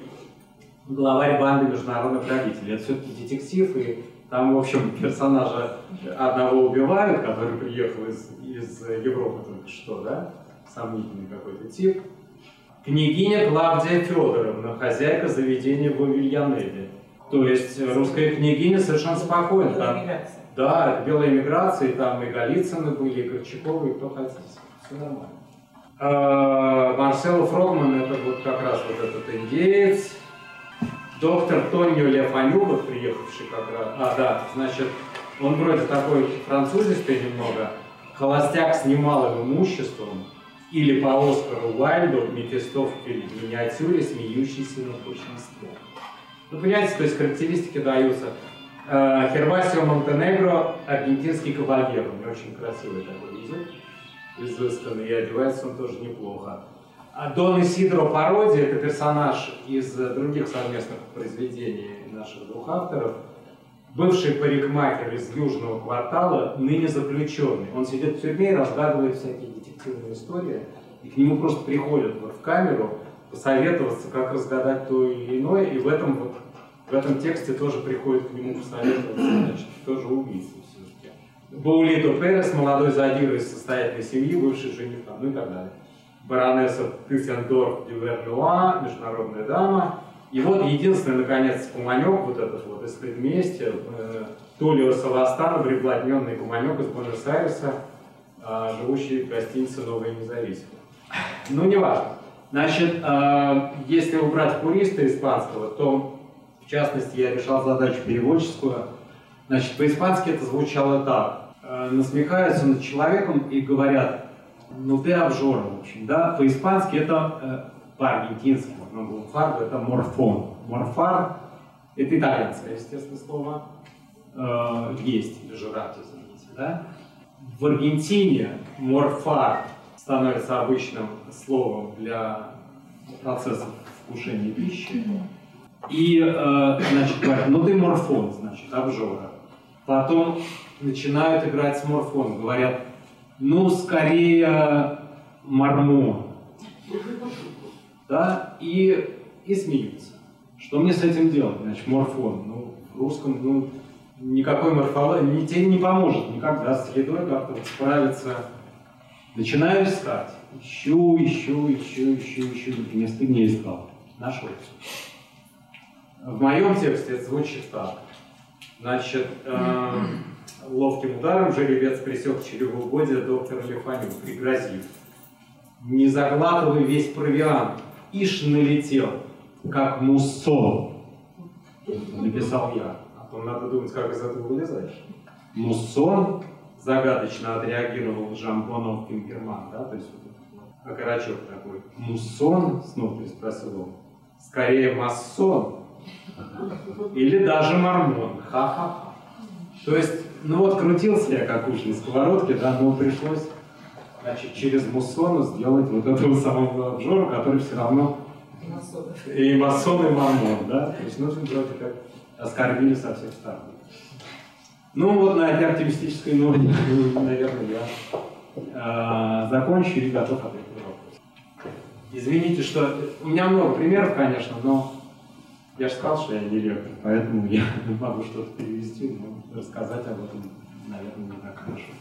главарь банды международных родителей. Это все-таки детектив, и там, в общем, персонажа одного убивают, который приехал из, из Европы только что, да? Сомнительный какой-то тип. Княгиня Клавдия Федоровна, хозяйка заведения в Вильянеле. То есть русская княгиня совершенно спокойна. Там, да, это белая миграция, и там и Голицыны были, и Горчаковы, и кто хотите. Все нормально. А, Марсело Фрогман, это вот как раз вот этот индеец. Доктор Тонио Лефанюк, приехавший как раз. А, да, значит, он вроде такой французистый немного. Холостяк с немалым имуществом. Или по Оскару Уайльду Мефистофель в миниатюре, смеющийся на большинство. Ну, понимаете, то есть характеристики даются. Э, Хервасио Монтенегро, аргентинский кавальер. У очень красивый такой язык, изысканный, и одевается он тоже неплохо. А Дон Исидро Пароди – это персонаж из других совместных произведений наших двух авторов. Бывший парикмахер из Южного квартала, ныне заключенный. Он сидит в тюрьме и разгадывает всякие детективные истории. И к нему просто приходят вот в камеру посоветоваться, как разгадать то или иное. И в этом, вот, в этом тексте тоже приходит к нему посоветоваться, значит, тоже все-таки. Баулито Перес, молодой задира из состоятельной семьи, бывший жених, ну и так далее баронесса Тюссендорф Дюверлюа, международная дама. И вот единственный, наконец, куманек, вот этот вот из предместья, э, Тулио Саластана, приблотненный куманек из Буэнос-Айреса, э, живущий в гостинице «Новая независимость». Ну, неважно. Значит, э, если убрать пуриста испанского, то, в частности, я решал задачу переводческую. Значит, по-испански это звучало так. Э, насмехаются над человеком и говорят, ну ты обжора, в общем, да, по-испански это, э, по-аргентински, ну, фарго это морфон. Морфар – это итальянское, естественно, слово, э, есть, или жрать, извините, да. В Аргентине морфар становится обычным словом для процессов вкушения пищи. И, э, значит, говорят, ну ты морфон, значит, обжора. Потом начинают играть с морфоном, говорят, ну, скорее мормон. Да, и, и смеются. Что мне с этим делать? Значит, морфон. Ну, в русском, ну, никакой морфологии не, тебе не поможет никогда с едой как-то справиться. Начинаю искать. Ищу, ищу, ищу, ищу, ищу. Вместо не искал. Нашел. В моем тексте это звучит так. Значит, э, Ловким ударом жеребец присек чревоугодие доктора Лефаню, пригрозив. Не заглатывай весь провиант, ишь налетел, как муссон, написал я. А то надо думать, как из этого вылезаешь. Муссон загадочно отреагировал Жамбонов Кимперман, да, то есть окорочок такой. Муссон, снова переспросил он, скорее массон или даже мормон. Ха-ха-ха. То есть ну вот крутился я как уж на сковородке, да, но пришлось значит, через муссону сделать вот этого самого обжора, который все равно и масон, и мормон, да? То есть, ну, вроде как оскорбили со всех сторон. Ну, вот на этой оптимистической ноте, наверное, я э, закончу и готов ответить на вопрос. Извините, что у меня много примеров, конечно, но я же сказал, что я не ректор, поэтому я [LAUGHS] могу что-то перевести, но рассказать об этом, наверное, не так хорошо.